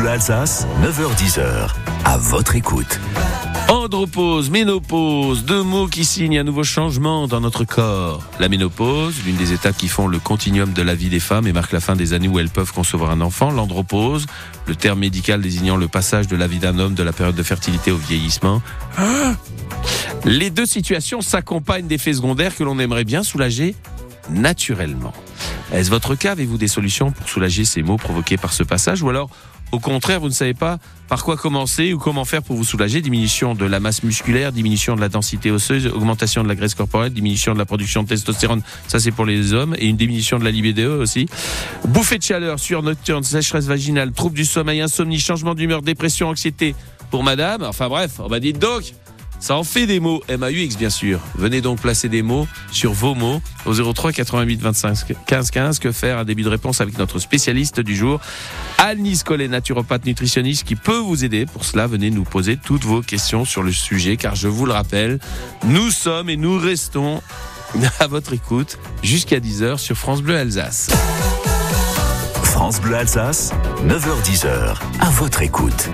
Bleu Alsace, 9h10h. À votre écoute. Andropause, ménopause, deux mots qui signent un nouveau changement dans notre corps. La ménopause, l'une des étapes qui font le continuum de la vie des femmes et marque la fin des années où elles peuvent concevoir un enfant. L'andropause, le terme médical désignant le passage de la vie d'un homme de la période de fertilité au vieillissement. Ah Les deux situations s'accompagnent d'effets secondaires que l'on aimerait bien soulager naturellement. Est-ce votre cas? Avez-vous des solutions pour soulager ces maux provoqués par ce passage Ou alors, au contraire, vous ne savez pas par quoi commencer ou comment faire pour vous soulager Diminution de la masse musculaire, diminution de la densité osseuse, augmentation de la graisse corporelle, diminution de la production de testostérone, ça c'est pour les hommes, et une diminution de la libido aussi. Bouffée de chaleur, sueur nocturne, sécheresse vaginale, troubles du sommeil, insomnie, changement d'humeur, dépression, anxiété pour madame. Enfin bref, on va dire donc ça en fait des mots, MAUX bien sûr. Venez donc placer des mots sur vos mots au 03 88 25 15 15. Que faire Un début de réponse avec notre spécialiste du jour, Alice Collet, naturopathe nutritionniste qui peut vous aider. Pour cela, venez nous poser toutes vos questions sur le sujet car je vous le rappelle, nous sommes et nous restons à votre écoute jusqu'à 10h sur France Bleu Alsace. France Bleu Alsace, 9h10h. À votre écoute.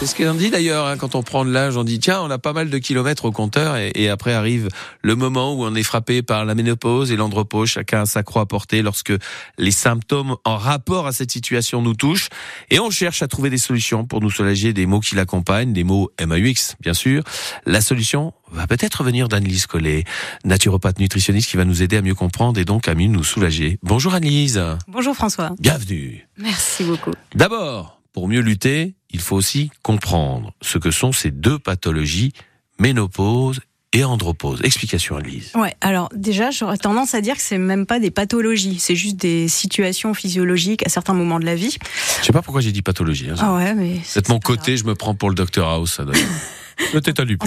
C'est ce qu'on dit d'ailleurs, hein, quand on prend de l'âge, on dit tiens, on a pas mal de kilomètres au compteur et, après arrive le moment où on est frappé par la ménopause et l'andropause, chacun a sa croix à porter lorsque les symptômes en rapport à cette situation nous touchent et on cherche à trouver des solutions pour nous soulager des mots qui l'accompagnent, des mots MAUX bien sûr. La solution va peut-être venir d'Annelise Collet, naturopathe nutritionniste qui va nous aider à mieux comprendre et donc à mieux nous soulager. Bonjour Annelise. Bonjour François. Bienvenue. Merci beaucoup. D'abord, pour mieux lutter, il faut aussi comprendre ce que sont ces deux pathologies, ménopause et andropause. Explication, Annelise. Ouais, alors déjà, j'aurais tendance à dire que c'est même pas des pathologies, c'est juste des situations physiologiques à certains moments de la vie. Je sais pas pourquoi j'ai dit pathologie. Hein. Ah ouais, mais. C'est mon côté, grave. je me prends pour le Dr House, ça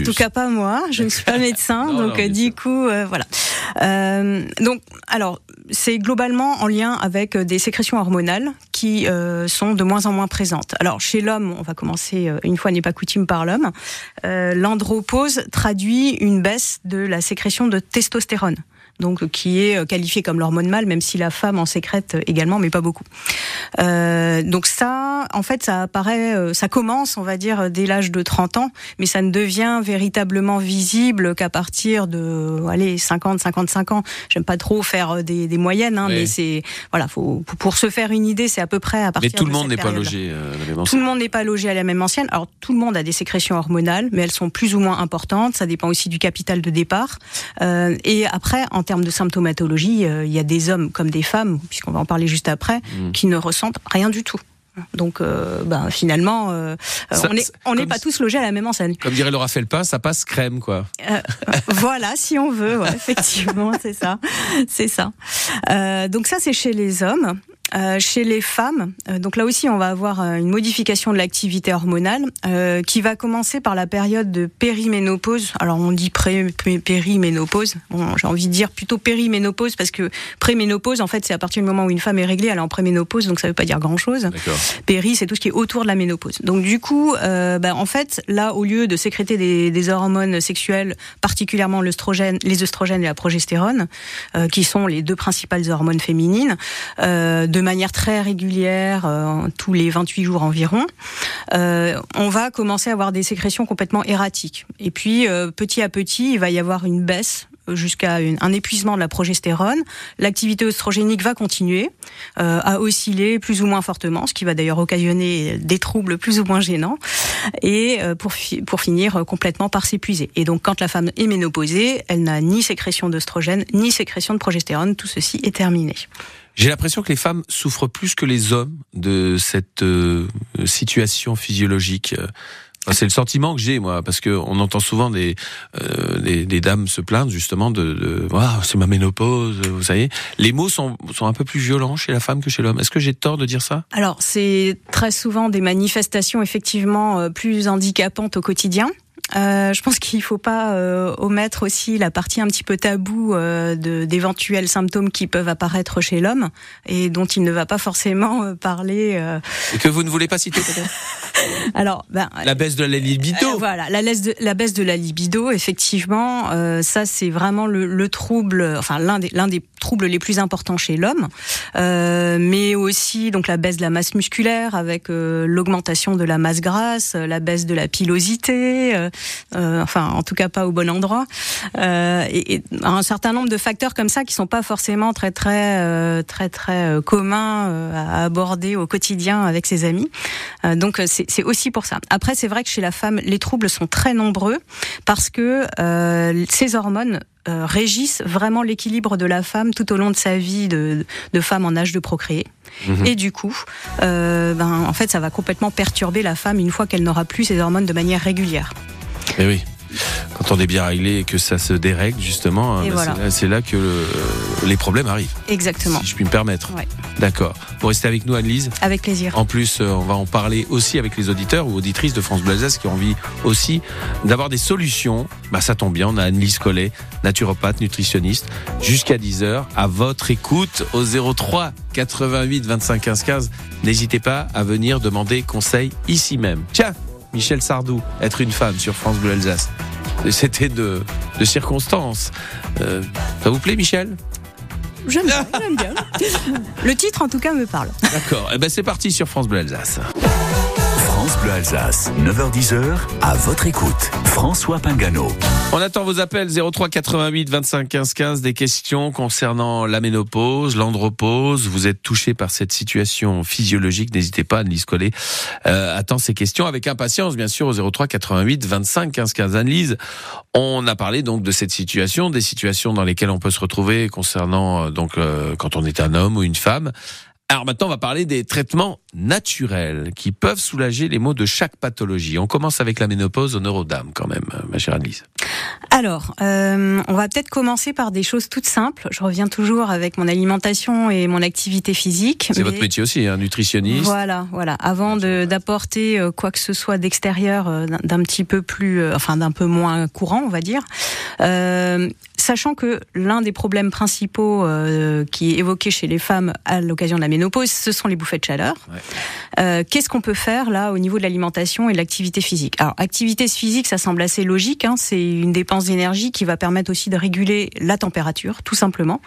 En tout cas, pas moi. Je ne suis pas médecin, non, donc non, du coup, euh, voilà. Euh, donc, alors, c'est globalement en lien avec des sécrétions hormonales qui euh, sont de moins en moins présentes. Alors, chez l'homme, on va commencer une fois n'est pas coutume par l'homme. L'andropause traduit une baisse de la sécrétion de testostérone donc qui est qualifié comme l'hormone mâle, même si la femme en sécrète également, mais pas beaucoup. Euh, donc ça, en fait, ça apparaît, ça commence, on va dire, dès l'âge de 30 ans, mais ça ne devient véritablement visible qu'à partir de, allez, 50, 55 ans. J'aime pas trop faire des, des moyennes, hein, oui. mais c'est, voilà, faut, pour se faire une idée, c'est à peu près à partir. Mais tout le de monde n'est pas logé euh, à la même ancienne. Tout le monde n'est pas logé à la même ancienne. Alors tout le monde a des sécrétions hormonales, mais elles sont plus ou moins importantes. Ça dépend aussi du capital de départ. Euh, et après, en termes de symptomatologie, euh, il y a des hommes comme des femmes, puisqu'on va en parler juste après, mmh. qui ne ressentent rien du tout. Donc, euh, ben, finalement, euh, ça, on n'est on pas tous logés à la même enseigne. Comme dirait Laura Felpin, ça passe crème, quoi. Euh, voilà, si on veut, ouais, effectivement, c'est ça, c'est ça. donc ça, c'est chez les hommes. Euh, chez les femmes, euh, donc là aussi on va avoir euh, une modification de l'activité hormonale qui va commencer par la période de périménopause. Alors on dit pré, périménopause, bon, j'ai envie de dire plutôt périménopause parce que préménopause en fait c'est à partir du moment où une femme est réglée, elle est en préménopause donc ça veut pas dire grand chose. Péri c'est tout ce qui est autour de la ménopause. Donc du coup, bah, en fait là au lieu de sécréter des, des hormones sexuelles, particulièrement l'œstrogène, les œstrogènes et la progestérone, qui sont les deux principales hormones féminines, de de manière très régulière, euh, tous les 28 jours environ, euh, on va commencer à avoir des sécrétions complètement erratiques. Et puis, euh, petit à petit, il va y avoir une baisse jusqu'à un épuisement de la progestérone. L'activité oestrogénique va continuer à osciller plus ou moins fortement, ce qui va d'ailleurs occasionner des troubles plus ou moins gênants, et pour, fi pour finir complètement par s'épuiser. Et donc quand la femme est ménopausée, elle n'a ni sécrétion d'œstrogène, ni sécrétion de progestérone, tout ceci est terminé. J'ai l'impression que les femmes souffrent plus que les hommes de cette euh, situation physiologique. C'est le sentiment que j'ai moi, parce que on entend souvent des, euh, des, des dames se plaindre justement de, de c'est ma ménopause, vous savez. Les mots sont sont un peu plus violents chez la femme que chez l'homme. Est-ce que j'ai tort de dire ça? Alors c'est très souvent des manifestations effectivement plus handicapantes au quotidien. Euh, je pense qu'il ne faut pas euh, omettre aussi la partie un petit peu taboue euh, d'éventuels symptômes qui peuvent apparaître chez l'homme et dont il ne va pas forcément parler. Et que vous ne voulez pas citer peut-être Alors, ben, la baisse de la libido. Euh, voilà, la baisse de la baisse de la libido, effectivement, euh, ça c'est vraiment le, le, trouble, enfin l'un des l'un des troubles les plus importants chez l'homme, euh, mais aussi donc la baisse de la masse musculaire avec euh, l'augmentation de la masse grasse, la baisse de la pilosité, euh, enfin en tout cas pas au bon endroit, et, et, un certain nombre de facteurs comme ça qui sont pas forcément très très très très communs à aborder au quotidien avec ses amis. donc c'est aussi pour ça. Après c'est vrai que chez la femme les troubles sont très nombreux parce que ces hormones euh, régissent vraiment l'équilibre de la femme tout au long de sa vie de, de femme en âge de procréer. Mmh. Et du coup, euh, ben, en fait, ça va complètement perturber la femme une fois qu'elle n'aura plus ses hormones de manière régulière. Et eh oui quand on est bien réglé et que ça se dérègle justement, hein, bah, c'est là, que les problèmes arrivent. Exactement. Si je puis me permettre. Ouais. D'accord. Vous restez avec nous, Anne-Lise Avec plaisir. En plus, euh, on va en parler aussi avec les auditeurs ou auditrices de France Bleu qui ont envie aussi d'avoir des solutions. Bah, ça tombe bien, on a Anne-Lise Collet, naturopathe, nutritionniste, jusqu'à 10h, à votre écoute au 03 88 25 15 15. N'hésitez pas à venir demander conseil ici même. Tiens Michel Sardou, être une femme sur France Bleu Alsace. C'était de, de circonstances. Euh, ça vous plaît, Michel? J'aime bien, bien. Le titre, en tout cas, me parle. D'accord. Eh ben, c'est parti sur France Bleu Alsace. Bleu Alsace, 9h10h, à votre écoute. François Pingano. On attend vos appels 03 88 25 15 15, des questions concernant la ménopause, l'andropause. Vous êtes touché par cette situation physiologique, n'hésitez pas, Annelise Collet euh, attend ces questions avec impatience, bien sûr, au 03 88 25 15 15. Annelise, on a parlé donc de cette situation, des situations dans lesquelles on peut se retrouver concernant euh, donc euh, quand on est un homme ou une femme. Alors maintenant, on va parler des traitements naturels qui peuvent soulager les maux de chaque pathologie. On commence avec la ménopause au neurodame quand même, ma chère Annelise. Alors, euh, on va peut-être commencer par des choses toutes simples. Je reviens toujours avec mon alimentation et mon activité physique. C'est votre métier aussi, un hein, nutritionniste. Voilà, voilà. Avant d'apporter euh, quoi que ce soit d'extérieur, euh, d'un petit peu plus, euh, enfin d'un peu moins courant, on va dire. Euh, sachant que l'un des problèmes principaux euh, qui est évoqué chez les femmes à l'occasion de la ménopause, ce sont les bouffées de chaleur. Ouais. Euh, Qu'est-ce qu'on peut faire là au niveau de l'alimentation et de l'activité physique? Alors, activité physique, ça semble assez logique. Hein, c'est une dépense d'énergie qui va permettre aussi de réguler la température, tout simplement.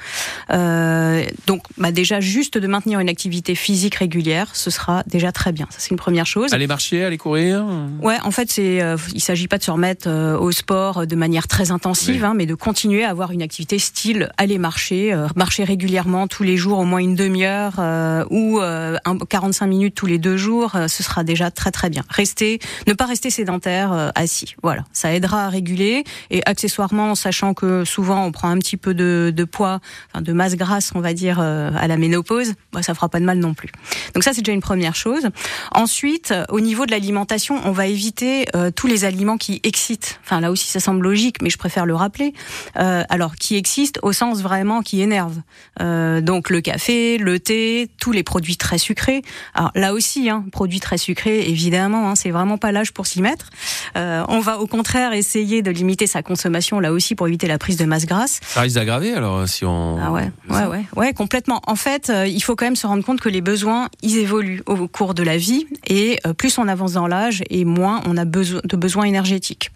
Euh, donc, bah, déjà, juste de maintenir une activité physique régulière, ce sera déjà très bien. Ça, c'est une première chose. Aller marcher, aller courir? Ouais, en fait, c'est, il s'agit pas de se remettre au sport de manière très intensive, oui. hein, mais de continuer avoir une activité style aller marcher, euh, marcher régulièrement tous les jours, au moins une demi-heure euh, ou euh, 45 minutes tous les deux jours, euh, ce sera déjà très très bien. Rester, ne pas rester sédentaire euh, assis, voilà, ça aidera à réguler et accessoirement, sachant que souvent on prend un petit peu de, poids, enfin de masse grasse, on va dire à la ménopause, bah, ça fera pas de mal non plus. Donc ça c'est déjà une première chose. Ensuite, au niveau de l'alimentation, on va éviter tous les aliments qui excitent. Enfin là aussi ça semble logique, mais je préfère le rappeler. Euh, alors qui existe au sens vraiment qui énerve. Euh, donc le café, le thé, tous les produits très sucrés. Alors là aussi, hein, produits très sucrés, évidemment, hein, c'est vraiment pas l'âge pour s'y mettre. Euh, on va au contraire essayer de limiter sa consommation là aussi pour éviter la prise de masse grasse. Ça risque d'aggraver alors si on. Ah ouais, ouais, ouais, ouais, complètement. En fait, euh, il faut quand même se rendre compte que les besoins, ils évoluent au cours de la vie et euh, plus on avance dans l'âge et moins on a besoin de besoins énergétiques.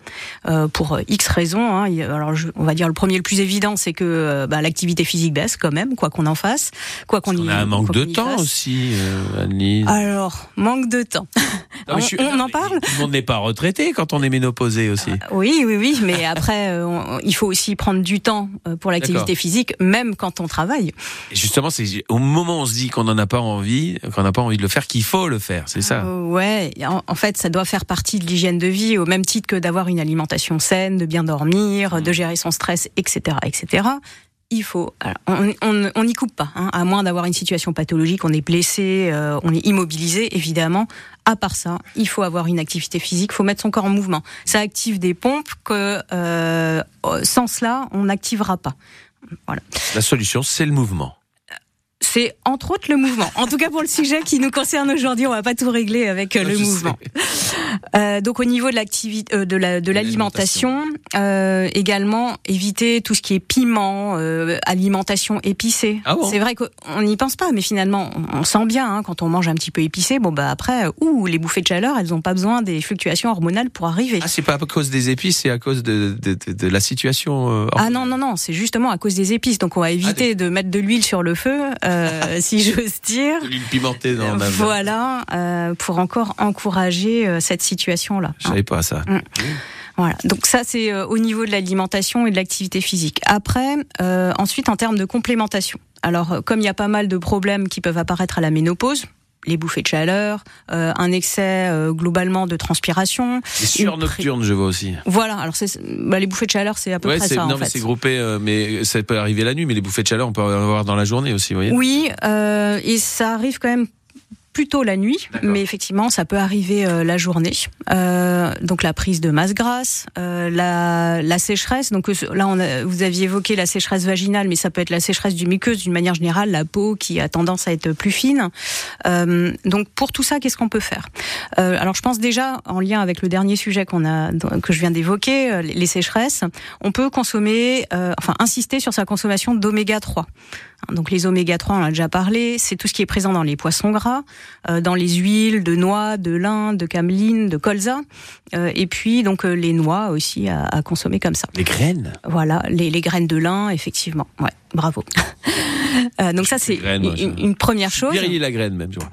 Euh, pour X raisons. Hein, alors je, on va dire le premier le plus évident, c'est que euh, bah, l'activité physique baisse quand même, quoi qu'on en fasse, quoi qu'on y. On a un manque de temps fasse. aussi, euh, Annelise. Alors manque de temps. Non, on, suis, on non, en parle. Tout le monde n'est pas retraité quand on est ménopausé aussi. Euh, oui, oui, oui, mais après, euh, on, il faut aussi prendre du temps euh, pour l'activité physique, même quand on travaille. Et justement, c'est au moment où on se dit qu'on n'en a pas envie, qu'on n'a pas envie de le faire, qu'il faut le faire, c'est ça? Euh, ouais, en, en, fait, ça doit faire partie de l'hygiène de vie, au même titre que d'avoir une alimentation saine, de bien dormir, mmh. de gérer son stress, etc., etc il faut. on n'y coupe pas, hein, à moins d'avoir une situation pathologique, on est blessé, euh, on est immobilisé, évidemment. À part ça, il faut avoir une activité physique, il faut mettre son corps en mouvement. Ça active des pompes que euh, sans cela, on n'activera pas. Voilà. La solution, c'est le mouvement c'est entre autres le mouvement. En tout cas pour le sujet qui nous concerne aujourd'hui, on va pas tout régler avec euh, le mouvement. Euh, donc au niveau de l'activité, euh, de la de l'alimentation, euh, également éviter tout ce qui est piment, euh, alimentation épicée. Ah bon? C'est vrai qu'on n'y pense pas, mais finalement on sent bien hein, quand on mange un petit peu épicé. Bon bah après, ouh, les bouffées de chaleur, elles n'ont pas besoin des fluctuations hormonales pour arriver. Ah, c'est pas à cause des épices, c'est à cause de, de, de, la situation. euh, Ah non, non, non, c'est justement à cause des épices. Donc on va éviter de mettre de l'huile sur le feu, euh, si j'ose dire. l'huile pimentée dans la. Voilà, euh, pour encore encourager euh, cette situation-là. Je savais pas ça. Voilà. Donc ça, c'est euh, au niveau de l'alimentation et de l'activité physique. Après, euh, ensuite, en termes de complémentation. Alors, euh, comme il y a pas mal de problèmes qui peuvent apparaître à la ménopause, les bouffées de chaleur, euh, un excès euh, globalement de transpiration. Les sueurs nocturnes, je vois aussi. Voilà. Alors, bah, les bouffées de chaleur, c'est à peu Ouais, près ça. non, en mais c'est groupé, euh, mais ça peut arriver la nuit, mais les bouffées de chaleur, on peut en avoir dans la journée aussi, vous voyez. Oui, et ça arrive quand même plutôt la nuit, mais effectivement, ça peut arriver euh, la journée. Euh, donc la prise de masse grasse, euh, la, la sécheresse. Donc euh, là, on a, vous aviez évoqué la sécheresse vaginale, mais ça peut être la sécheresse du muqueuse d'une manière générale, la peau qui a tendance à être plus fine. Euh, donc pour tout ça, qu'est-ce qu'on peut faire? Euh, Alors je pense déjà en lien avec le dernier sujet qu'on a que je viens d'évoquer, les sécheresses, on peut consommer, euh, enfin insister sur sa consommation d'oméga 3. Donc les oméga 3, on en a déjà parlé, c'est tout ce qui est présent dans les poissons gras, euh, dans les huiles de noix, de lin, de cameline, de colza, euh, et puis donc euh, les noix aussi à, à consommer comme ça. Les graines. Voilà, les, les graines de lin, effectivement. Ouais, bravo. Euh, donc ça c'est une, première chose. Guerrier la graine, même, je crois.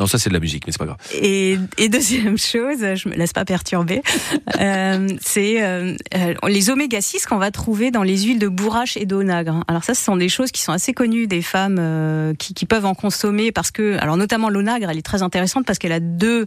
Non, ça, c'est de la musique, mais c'est pas grave. Et, deuxième chose, je me laisse pas perturber, euh, c'est euh, euh, les oméga 6 qu'on va trouver dans les huiles de bourrache et d'onagre. Alors ça, ce sont des choses qui sont assez connues des femmes qui, qui peuvent en consommer parce que, alors notamment l'onagre, elle est très intéressante parce qu'elle a deux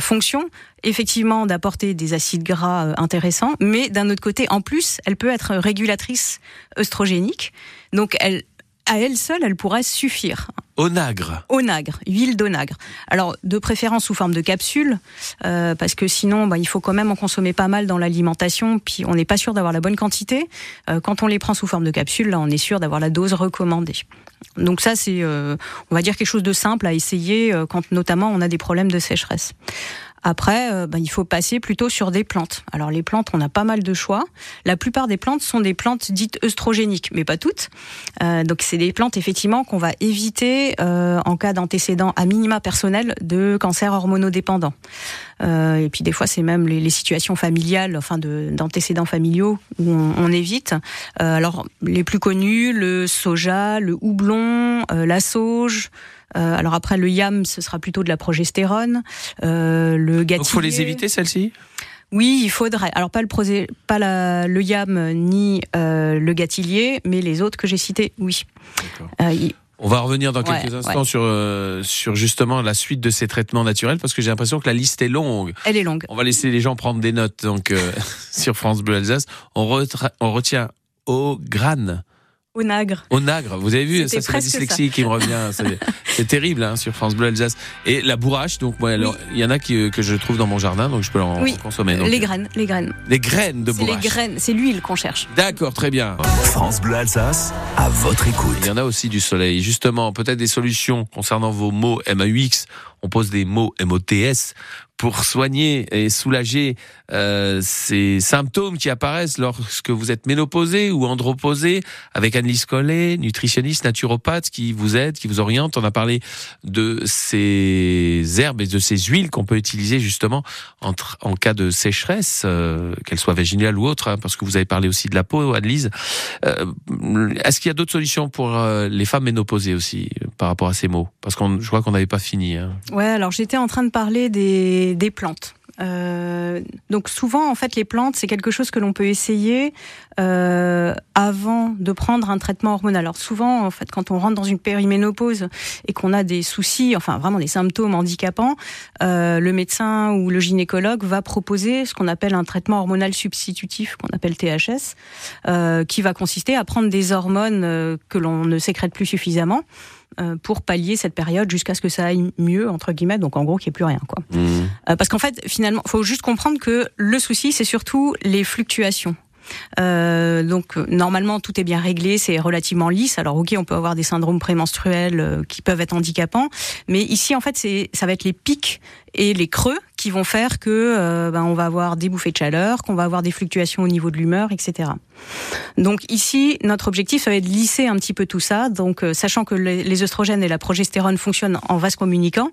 fonctions. Effectivement, d'apporter des acides gras intéressants, mais d'un autre côté, en plus, elle peut être régulatrice œstrogénique. Donc, elle, à elle seule, elle pourrait suffire Onagre. onagre, huile d'onagre. Alors de préférence sous forme de capsule, euh, parce que sinon bah, il faut quand même en consommer pas mal dans l'alimentation, puis on n'est pas sûr d'avoir la bonne quantité. Euh, quand on les prend sous forme de capsule, là on est sûr d'avoir la dose recommandée. Donc ça c'est, euh, on va dire quelque chose de simple à essayer euh, quand notamment on a des problèmes de sécheresse. Après, bah, il faut passer plutôt sur des plantes. Alors les plantes, on a pas mal de choix. La plupart des plantes sont des plantes dites œstrogéniques, mais pas toutes. Euh, donc c'est des plantes effectivement qu'on va éviter euh, en cas d'antécédent à minima personnel de cancer hormonodépendant. Euh, et puis des fois c'est même les, situations familiales, enfin de- d'antécédents familiaux où on, évite. Alors les plus connus, le soja, le houblon, la sauge. Euh, alors après le yam, ce sera plutôt de la progestérone. Euh, le Donc, gâtillier. faut les éviter, celles-ci? Oui, il faudrait. Alors pas le prosé, pas la- le yam ni euh, le gâtillier, mais les autres que j'ai cités, oui. Il- On va revenir dans Ouais, quelques instants ouais. sur, euh, sur justement la suite de ces traitements naturels parce que j'ai l'impression que la liste est longue. elle est longue. On va laisser les gens prendre des notes donc euh, sur France Bleu Alsace. On, retra- on retient au grane, Au nagre. au nagre. Vous avez vu, ça c'est la dyslexie qui me revient. C'est- terrible hein, sur France Bleu Alsace. Et la bourrache, donc moi, alors, il y en a qui, euh, que je trouve dans mon jardin, donc je peux en Oui, consommer. Donc, les graines, les graines. les graines de C'est les bourrache. graines, c'est l'huile qu'on cherche. D'accord, très bien. France Bleu Alsace, à votre écoute. Il y en a aussi du soleil. Justement, peut-être des solutions concernant vos mots MAUX. On pose des mots MOTS pour soigner et soulager euh, ces symptômes qui apparaissent lorsque vous êtes ménopausé ou andropausé avec Annelise Collet, nutritionniste, naturopathe qui vous aide, qui vous oriente. On a parlé de ces herbes et de ces huiles qu'on peut utiliser justement en, tr- en cas de sécheresse, euh, qu'elle soit vaginale ou autre, hein, parce que vous avez parlé aussi de la peau, Annelise. Euh, Est-ce qu'il y a d'autres solutions pour euh, les femmes ménopausées aussi euh, par rapport à ces mots? Parce qu'on, je crois qu'on n'avait pas fini. hein. Ouais, alors j'étais en train de parler des, des plantes. Euh, donc souvent, en fait, les plantes, c'est quelque chose que l'on peut essayer euh, avant de prendre un traitement hormonal. Alors souvent, en fait, quand on rentre dans une périménopause et qu'on a des soucis, enfin vraiment des symptômes handicapants, euh, le médecin ou le gynécologue va proposer ce qu'on appelle un traitement hormonal substitutif, qu'on appelle THS, euh, qui va consister à prendre des hormones euh, que l'on ne sécrète plus suffisamment pour pallier cette période jusqu'à ce que ça aille mieux entre guillemets donc en gros qu'il n'y ait plus rien quoi. Euh, parce qu'en fait finalement faut juste comprendre que le souci c'est surtout les fluctuations. Euh, donc euh, normalement tout est bien réglé, c'est relativement lisse. Alors ok, on peut avoir des syndromes prémenstruels euh, qui peuvent être handicapants, mais ici en fait c'est ça va être les pics et les creux qui vont faire que ben, on va avoir des bouffées de chaleur, qu'on va avoir des fluctuations au niveau de l'humeur, etc. Donc ici, notre objectif, ça va être de lisser un petit peu tout ça. Donc, sachant que les, les, oestrogènes et la progestérone fonctionnent en vase communicant,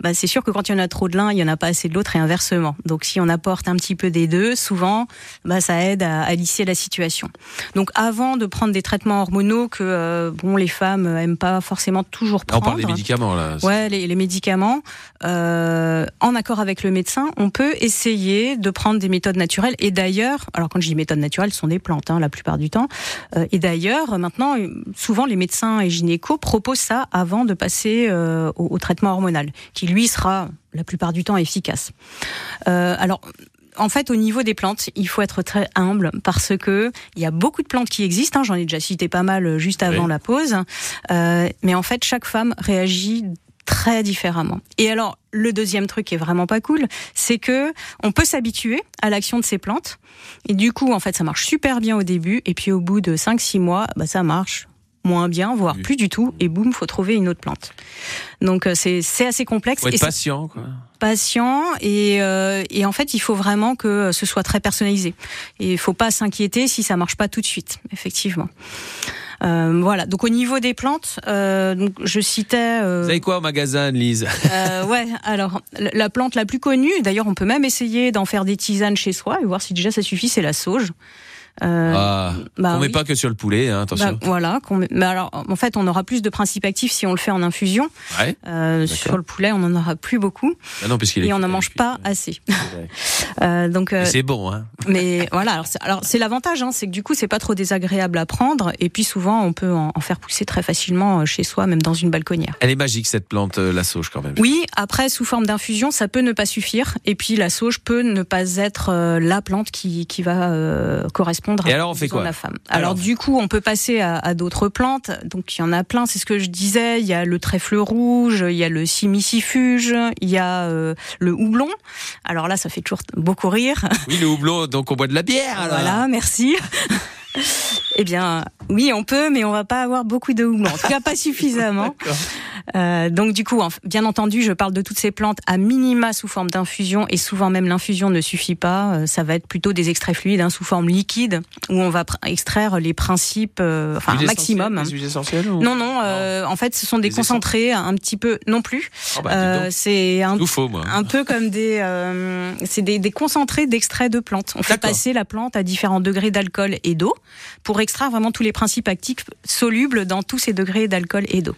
ben, c'est sûr que quand il y en a trop de l'un, il y en a pas assez de l'autre et inversement. Donc, si on apporte un petit peu des deux, souvent, ben, ça aide à, à lisser la situation. Donc, avant de prendre des traitements hormonaux que bon les femmes aiment pas forcément toujours prendre. On parle des médicaments là. Ouais, les, les médicaments. Euh, en accord avec le médecin, on peut essayer de prendre des méthodes naturelles. Et d'ailleurs, alors quand je dis méthodes naturelles, ce sont des plantes hein, la plupart du temps. Euh, et d'ailleurs, maintenant, souvent les médecins et gynécos proposent ça avant de passer euh, au, au, traitement hormonal, qui lui sera la plupart du temps efficace. Euh, alors en fait, au niveau des plantes, il faut être très humble parce que il y a beaucoup de plantes qui existent. Hein, J'en ai déjà cité pas mal juste avant oui. la pause. Euh, mais en fait, chaque femme réagit très différemment. Et alors, le deuxième truc qui est vraiment pas cool, c'est que on peut s'habituer à l'action de ces plantes. Et du coup, en fait, ça marche super bien au début. Et puis, au bout de 5-6 mois, bah, ça marche moins bien, voire oui. plus du tout, et boum, faut trouver une autre plante. Donc c'est c'est assez complexe. Faut être et patient, quoi. Patient et euh, et en fait il faut vraiment que ce soit très personnalisé. Et il faut pas s'inquiéter si ça marche pas tout de suite, effectivement. Euh, voilà. Donc au niveau des plantes, euh, donc je citais. Euh, Vous avez quoi au magasin, Lise euh, Ouais. Alors la plante la plus connue, d'ailleurs, on peut même essayer d'en faire des tisanes chez soi et voir si déjà ça suffit. C'est la sauge. Euh, ah, bah, on met oui. pas que sur le poulet, hein, attention. Bah, voilà. Met, mais alors, en fait, on aura plus de principes actifs si on le fait en infusion. Ouais, euh, sur le poulet, on en aura plus beaucoup. Ah non, puisqu'il et on n'en mange pas assez. euh, donc. c'est bon, hein. mais voilà. Alors, c'est l'avantage, hein, c'est que du coup, c'est pas trop désagréable à prendre, et puis souvent, on peut en, en, faire pousser très facilement euh, chez soi, même dans une balconnière. Elle est magique cette plante, euh, la sauge, quand même. Oui. Après, sous forme d'infusion, ça peut ne pas suffire, et puis la sauge peut ne pas être euh, la plante qui qui va correspondre et alors on fait quoi la femme. Alors, alors, du coup, on peut passer à, à d'autres plantes. Donc il y en a plein, c'est ce que je disais. Il y a le trèfle rouge, il y a le simicifuge, il y a euh, le houblon. Alors là, ça fait toujours beaucoup rire. Oui, le houblon, donc on boit de la bière. Alors. Voilà, merci. Eh bien, oui, on peut, mais on va pas avoir beaucoup de houblon. En tout cas, pas suffisamment. Euh, donc, du coup, bien entendu, je parle de toutes ces plantes à minima sous forme d'infusion, et souvent même l'infusion ne suffit pas. Euh, ça va être plutôt des extraits fluides hein, sous forme liquide, où on va extraire les principes, euh, enfin un maximum. Des huiles essentielles ou... Non, non. Euh, en fait, ce sont des, des concentrés, un petit peu non plus. Oh bah, c'est un, faux, moi. un peu comme des, c'est des, des, concentrés d'extraits de plantes. On fait passer la plante à différents degrés d'alcool et d'eau pour extraire vraiment tous les principes actifs solubles dans tous ces degrés d'alcool et d'eau.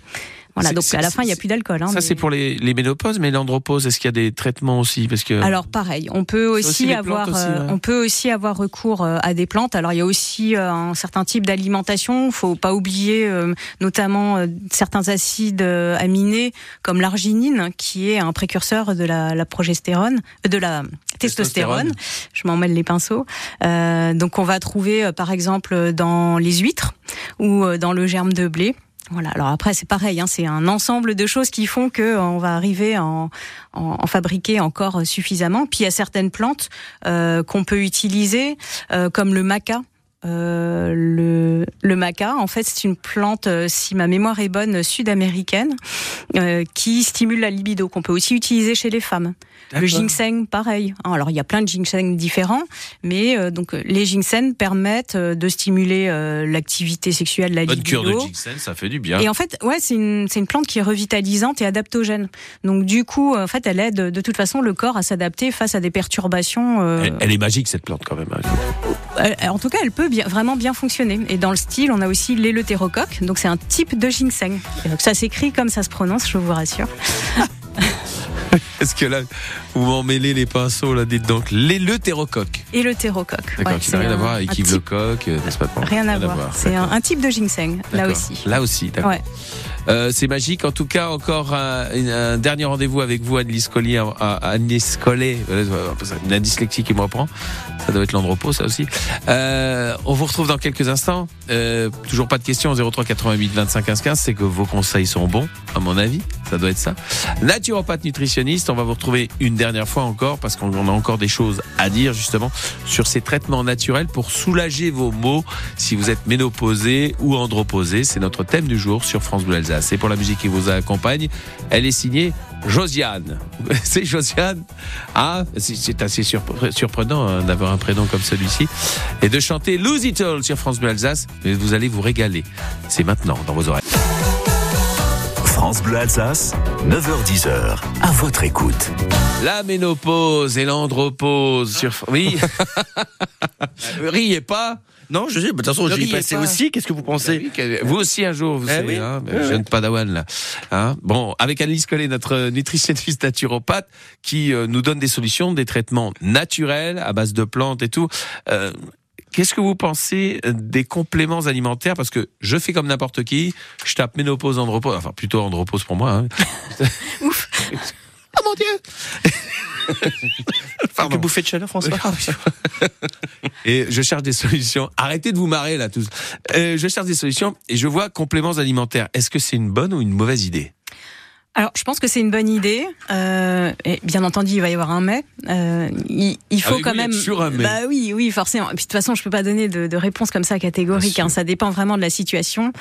Voilà, donc à la fin, il n'y a plus d'alcool. Hein, ça, mais... c'est pour les, les ménopauses, mais l'andropause, est-ce qu'il y a des traitements aussi? Parce que alors pareil, on peut aussi, aussi avoir, aussi, euh, ouais. on peut aussi avoir recours euh, à des plantes. Alors il y a aussi euh, un certain type d'alimentation. Faut pas oublier euh, notamment euh, certains acides euh, aminés comme l'arginine, qui est un précurseur de la, la progestérone, de la testostérone. Je m'en mêle les pinceaux. donc on va trouver par exemple dans les huîtres ou dans le germe de blé. Voilà. Alors après, c'est pareil, hein, c'est un ensemble de choses qui font que on va arriver à en, en, en, fabriquer encore suffisamment. Puis il y a certaines plantes euh, qu'on peut utiliser, euh, comme le maca. Euh, le, le maca, en fait, c'est une plante, euh, si ma mémoire est bonne, sud-américaine, euh, qui stimule la libido, qu'on peut aussi utiliser chez les femmes. Le ginseng, pareil. Alors, il y a plein de ginseng différents, mais euh, donc les ginseng permettent euh, de stimuler euh, l'activité sexuelle, la Bonne libido. cure de ginseng, ça fait du bien. Et en fait, ouais, c'est une, une plante qui est revitalisante et adaptogène. Donc, du coup, en fait, elle aide de toute façon le corps à s'adapter face à des perturbations. euh, Elle, elle, est magique cette plante quand même. hein. elle- en tout cas, elle peut bien, vraiment bien fonctionner. Et dans le style, on a aussi l'éleutérocoque. Donc, c'est un type de ginseng. Et donc, ça s'écrit comme ça se prononce, je vous rassure. Est-ce que là, vous m'en mêlez les pinceaux là, dites donc l'éleutérocoque. Éleutérocoque. D'accord, Ouais, qui n'a rien à voir avec type- Lecoq, euh, n'est-ce pas bon, Rien à voir. C'est un, type de ginseng, là aussi. Là aussi, d'accord. Ouais. Euh, c'est magique. En tout cas, encore un, un dernier rendez-vous avec vous, Annelise Collier, Annelise Collet, euh, la dyslexie qui me reprend. Ça doit être l'andropo, ça aussi. Euh, on vous retrouve dans quelques instants. Euh, toujours pas de questions au 03 88 25 15 15. C'est que vos conseils sont bons, à mon avis. Ça doit être ça. Naturopathe nutritionniste. On va vous retrouver une dernière fois encore parce qu'on a encore des choses à dire justement sur ces traitements naturels pour soulager vos maux si vous êtes ménopausé ou andropausé. C'est notre thème du jour sur France Bleu Alsace. Alsace. Et pour la musique qui vous accompagne, elle est signée Josiane. C'est Josiane. Ah, c'est assez surprenant hein, d'avoir un prénom comme celui-ci. Et de chanter Lose It All sur France Bleu Alsace. Vous allez vous régaler. C'est maintenant dans vos oreilles. France Bleu Alsace, 9h10h, à votre écoute. La ménopause et l'andropause sur... Oui. Riez pas. Non, je sais, de toute façon, j'y passé aussi. Qu'est-ce que vous pensez Vous aussi, un jour, vous eh savez, hein, jeune padawan, là. Hein? Bon, avec Annelise Collet, notre nutritionniste naturopathe, qui euh, nous donne des solutions, des traitements naturels à base de plantes et tout. Euh, Qu'est-ce que vous pensez des compléments alimentaires? Parce que je fais comme n'importe qui, je tape ménopause, andropause, enfin plutôt andropause pour moi. Hein. Ouf Oh mon Dieu Pardon. Bouffée de chaleur, François? et je cherche des solutions. Arrêtez de vous marrer là tous. Euh, je cherche des solutions et je vois compléments alimentaires. Est-ce que c'est une bonne ou une mauvaise idée? Alors, je pense que c'est une bonne idée. Euh, et bien entendu, il va y avoir un mais. Euh, il, il, faut ah quand même. Sur un mais. Bah oui, oui, forcément. Et puis de toute façon, je peux pas donner de, de réponse comme ça catégorique. Hein, ça dépend vraiment de la situation.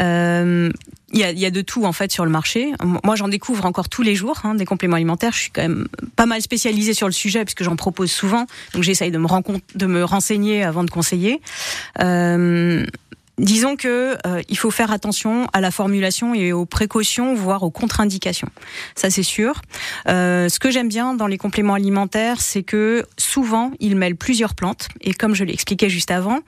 Euh, il y, a, il y a, de tout en fait sur le marché. Moi, j'en découvre encore tous les jours hein, des compléments alimentaires. Je suis quand même pas mal spécialisée sur le sujet puisque j'en propose souvent. Donc, j'essaye de me, de me renseigner avant de conseiller. Euh, Disons que euh, il faut faire attention à la formulation et aux précautions, voire aux contre-indications. Ça, c'est sûr. Euh, ce que j'aime bien dans les compléments alimentaires, c'est que souvent ils mêlent plusieurs plantes. Et comme je l'expliquais juste avant,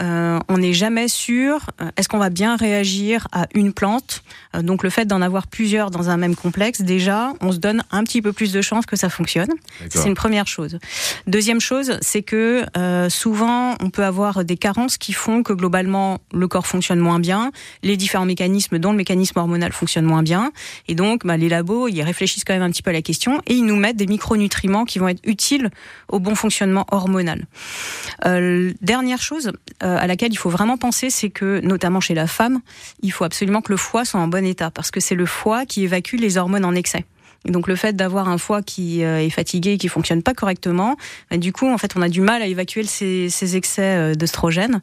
euh, on n'est jamais sûr. Euh, est-ce qu'on va bien réagir à une plante? Euh, Donc le fait d'en avoir plusieurs dans un même complexe, déjà, on se donne un petit peu plus de chances que ça fonctionne. C'est une première chose. Deuxième chose, c'est que souvent on peut avoir des carences qui font que globalement le corps fonctionne moins bien, les différents mécanismes, dont le mécanisme hormonal, fonctionnent moins bien. Et donc, bah, les labos, ils réfléchissent quand même un petit peu à la question et ils nous mettent des micronutriments qui vont être utiles au bon fonctionnement hormonal. Euh, dernière chose euh, à laquelle il faut vraiment penser, c'est que, notamment chez la femme, il faut absolument que le foie soit en bon état parce que c'est le foie qui évacue les hormones en excès. Et donc le fait d'avoir un foie qui euh, est fatigué, qui fonctionne pas correctement, bah, du coup en fait on a du mal à évacuer ces, excès d'œstrogène.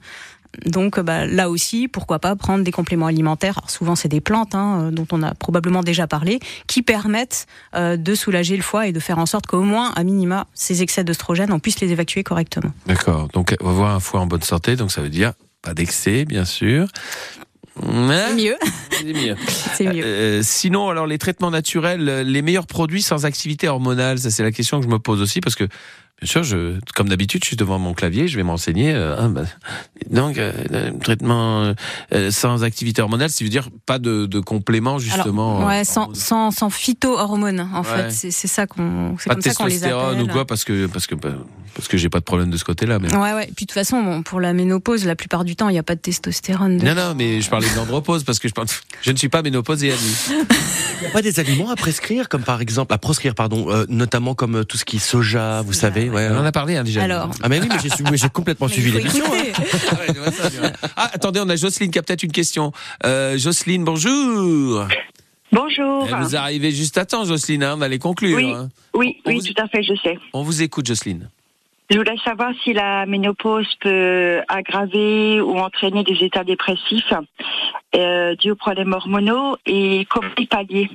Donc bah, là aussi, pourquoi pas prendre des compléments alimentaires. Alors, souvent, c'est des plantes hein, euh, dont on a probablement déjà parlé, qui permettent euh, de soulager le foie et de faire en sorte qu'au moins, à minima, ces excès d'œstrogène, on puisse les évacuer correctement. D'accord. Donc, avoir un foie en bonne santé. Donc, ça veut dire pas d'excès, bien sûr. C'est mieux. C'est mieux. mieux. Euh, sinon, alors les traitements naturels, les meilleurs produits sans activité hormonale, ça c'est la question que je me pose aussi parce que Bien sûr, je, comme d'habitude, je suis devant mon clavier, je vais m'enseigner. Euh, ah, bah, donc, euh, traitement euh, sans activité hormonale, ça veut dire pas de, de complément justement. Alors, ouais, sans, sans, sans phyto-hormones, en fait, c'est ça qu'on, c'est comme ça qu'on les appelle. ou quoi, parce que parce que bah, parce que j'ai pas de problème de ce côté-là. Mais... Ouais, ouais. Et puis de toute façon, bon, pour la ménopause, la plupart du temps, il n'y a pas de testostérone. Non, non, mais je parlais d'andropause parce que je, je ne suis pas ménopause et Il n'y a pas des aliments à prescrire, comme par exemple, à proscrire, pardon, notamment comme tout ce qui est soja, vous savez on en a parlé hein, déjà. Alors. Ah mais oui, mais j'ai complètement suivi l'émission. Hein. ah, attendez, on a Jocelyne qui a peut-être une question. Euh, Jocelyne, bonjour. Bonjour. vous arrivez juste à temps, Jocelyne. Hein, on allait conclure. Oui, oui, oui tout à fait, je sais. On vous écoute, Jocelyne. Je voulais savoir si la ménopause peut aggraver ou entraîner des états dépressifs euh, dus aux problèmes hormonaux et comment y pallier?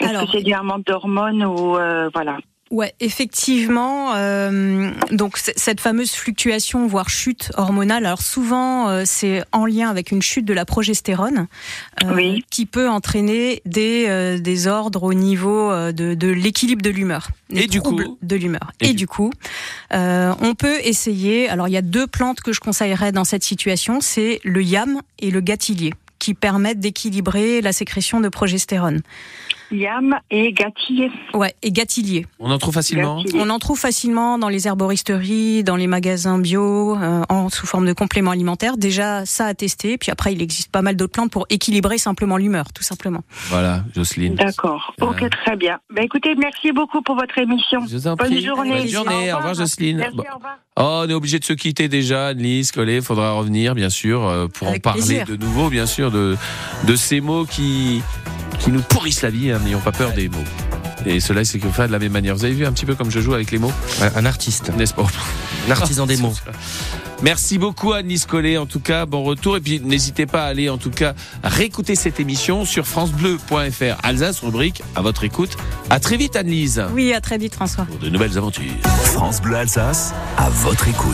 Est-ce que c'est dû à un manque d'hormones ou euh, voilà Ouais, effectivement. Euh, donc cette fameuse fluctuation, voire chute hormonale, alors souvent euh, c'est en lien avec une chute de la progestérone, euh, qui peut entraîner des euh, désordres au niveau euh, de, de l'équilibre de l'humeur, et du coup de l'humeur. Et, du coup, on peut essayer. Alors il y a deux plantes que je conseillerais dans cette situation, c'est le yam et le gâtillier, qui permettent d'équilibrer la sécrétion de progestérone. Yam et Gatilier. Ouais, et Gatilier. On en trouve facilement On en trouve facilement dans les herboristeries, dans les magasins bio, euh, en sous forme de compléments alimentaires. Déjà, ça à tester. Puis après, il existe pas mal d'autres plantes pour équilibrer simplement l'humeur, tout simplement. Voilà, Jocelyne. D'accord. Euh, ok, très bien. Ben, écoutez, merci beaucoup pour votre émission. Bonne journée. Bonne journée. Au revoir, Jocelyne. Merci, au revoir. Oh, on est obligé de se quitter déjà, Annelise, Collet. Faudra revenir, bien sûr, euh, pour en parler de nouveau, bien sûr, de, de ces mots qui, qui nous pourrissent la vie. Hein, n'ayons pas peur des mots. Et cela, c'est fait de la même manière. Vous avez vu un petit peu comme je joue avec les mots, Un, un artiste, n'est-ce pas un artisan des mots. Merci beaucoup Anne-Lise Collet, en tout cas, bon retour. Et puis n'hésitez pas à aller, en tout cas, réécouter cette émission sur francebleu.fr. Alsace, rubrique, à votre écoute. À très vite Anne-Lise Oui, à très vite François. pour de nouvelles aventures. France Bleu Alsace, à votre écoute.